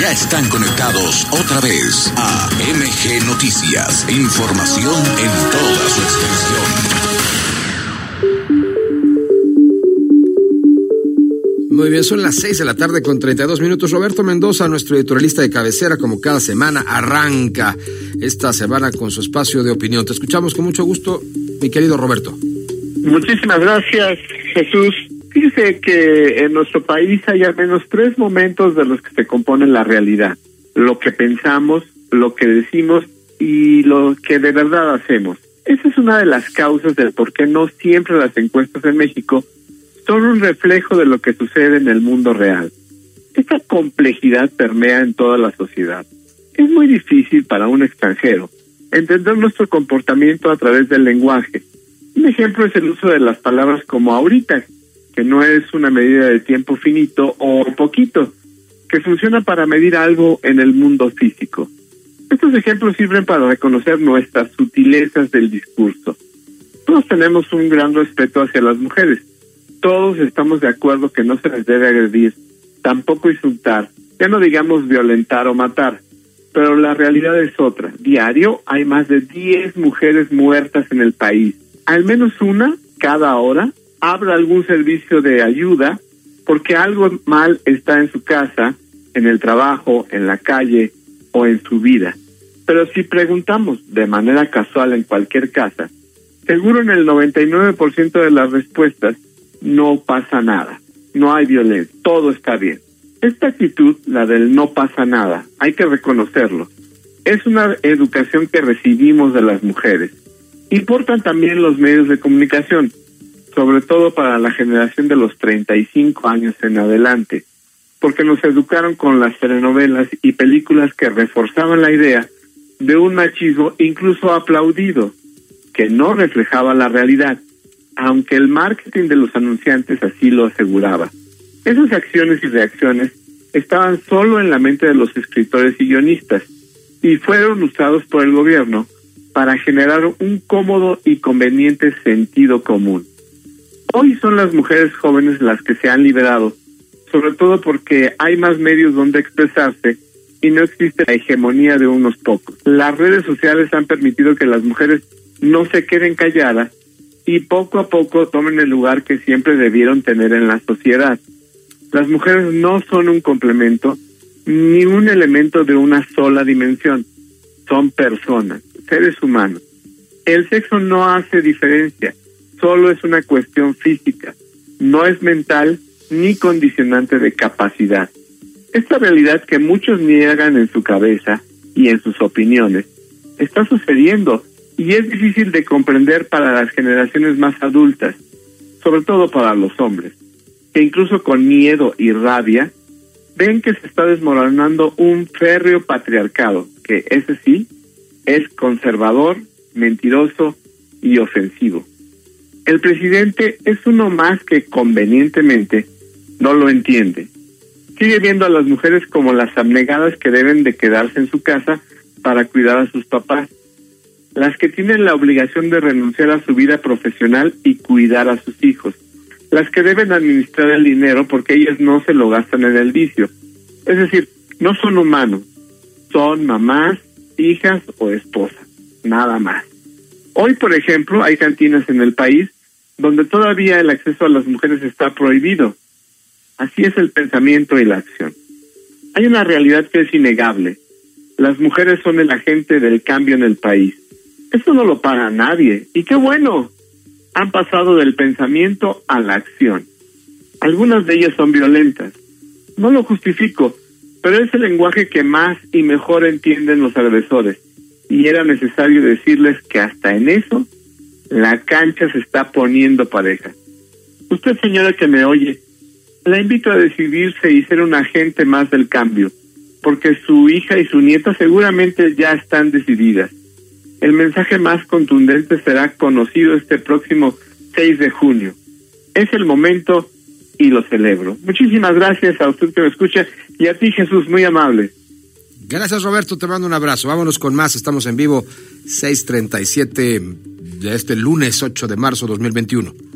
Ya están conectados otra vez a MG Noticias. Información en toda su extensión. Muy bien, son las seis de la tarde con 32 minutos. Roberto Mendoza, nuestro editorialista de cabecera, como cada semana, arranca esta semana con su espacio de opinión. Te escuchamos con mucho gusto, mi querido Roberto. Muchísimas gracias, Jesús. Fíjese que en nuestro país hay al menos tres momentos de los que se componen la realidad. Lo que pensamos, lo que decimos y lo que de verdad hacemos. Esa es una de las causas del por qué no siempre las encuestas en México son un reflejo de lo que sucede en el mundo real. Esta complejidad permea en toda la sociedad. Es muy difícil para un extranjero entender nuestro comportamiento a través del lenguaje. Un ejemplo es el uso de las palabras como ahorita, que no es una medida de tiempo finito o poquito, que funciona para medir algo en el mundo físico. Estos ejemplos sirven para reconocer nuestras sutilezas del discurso. Todos tenemos un gran respeto hacia las mujeres, todos estamos de acuerdo que no se les debe agredir, tampoco insultar, ya no digamos violentar o matar. Pero la realidad es otra. Diario hay más de 10 mujeres muertas en el país. Al menos una cada hora abra algún servicio de ayuda porque algo mal está en su casa, en el trabajo, en la calle o en su vida. Pero si preguntamos de manera casual en cualquier casa, seguro en el 99% de las respuestas no pasa nada, no hay violencia, todo está bien. Esta actitud, la del no pasa nada, hay que reconocerlo. Es una educación que recibimos de las mujeres. Importan también los medios de comunicación, sobre todo para la generación de los 35 años en adelante, porque nos educaron con las telenovelas y películas que reforzaban la idea de un machismo incluso aplaudido, que no reflejaba la realidad aunque el marketing de los anunciantes así lo aseguraba. Esas acciones y reacciones estaban solo en la mente de los escritores y guionistas y fueron usados por el gobierno para generar un cómodo y conveniente sentido común. Hoy son las mujeres jóvenes las que se han liberado, sobre todo porque hay más medios donde expresarse y no existe la hegemonía de unos pocos. Las redes sociales han permitido que las mujeres no se queden calladas y poco a poco tomen el lugar que siempre debieron tener en la sociedad. Las mujeres no son un complemento ni un elemento de una sola dimensión, son personas, seres humanos. El sexo no hace diferencia, solo es una cuestión física, no es mental ni condicionante de capacidad. Esta realidad que muchos niegan en su cabeza y en sus opiniones está sucediendo y es difícil de comprender para las generaciones más adultas, sobre todo para los hombres, que incluso con miedo y rabia ven que se está desmoronando un férreo patriarcado, que ese sí es conservador, mentiroso y ofensivo. El presidente es uno más que convenientemente no lo entiende. Sigue viendo a las mujeres como las abnegadas que deben de quedarse en su casa para cuidar a sus papás las que tienen la obligación de renunciar a su vida profesional y cuidar a sus hijos, las que deben administrar el dinero porque ellas no se lo gastan en el vicio. Es decir, no son humanos, son mamás, hijas o esposas, nada más. Hoy, por ejemplo, hay cantinas en el país donde todavía el acceso a las mujeres está prohibido. Así es el pensamiento y la acción. Hay una realidad que es innegable. Las mujeres son el agente del cambio en el país eso no lo paga nadie. Y qué bueno. Han pasado del pensamiento a la acción. Algunas de ellas son violentas. No lo justifico, pero es el lenguaje que más y mejor entienden los agresores. Y era necesario decirles que hasta en eso la cancha se está poniendo pareja. Usted, señora que me oye, la invito a decidirse y ser un agente más del cambio, porque su hija y su nieta seguramente ya están decididas. El mensaje más contundente será conocido este próximo 6 de junio. Es el momento y lo celebro. Muchísimas gracias a usted que me escucha y a ti Jesús, muy amable. Gracias Roberto, te mando un abrazo. Vámonos con más, estamos en vivo 6:37 de este lunes 8 de marzo 2021.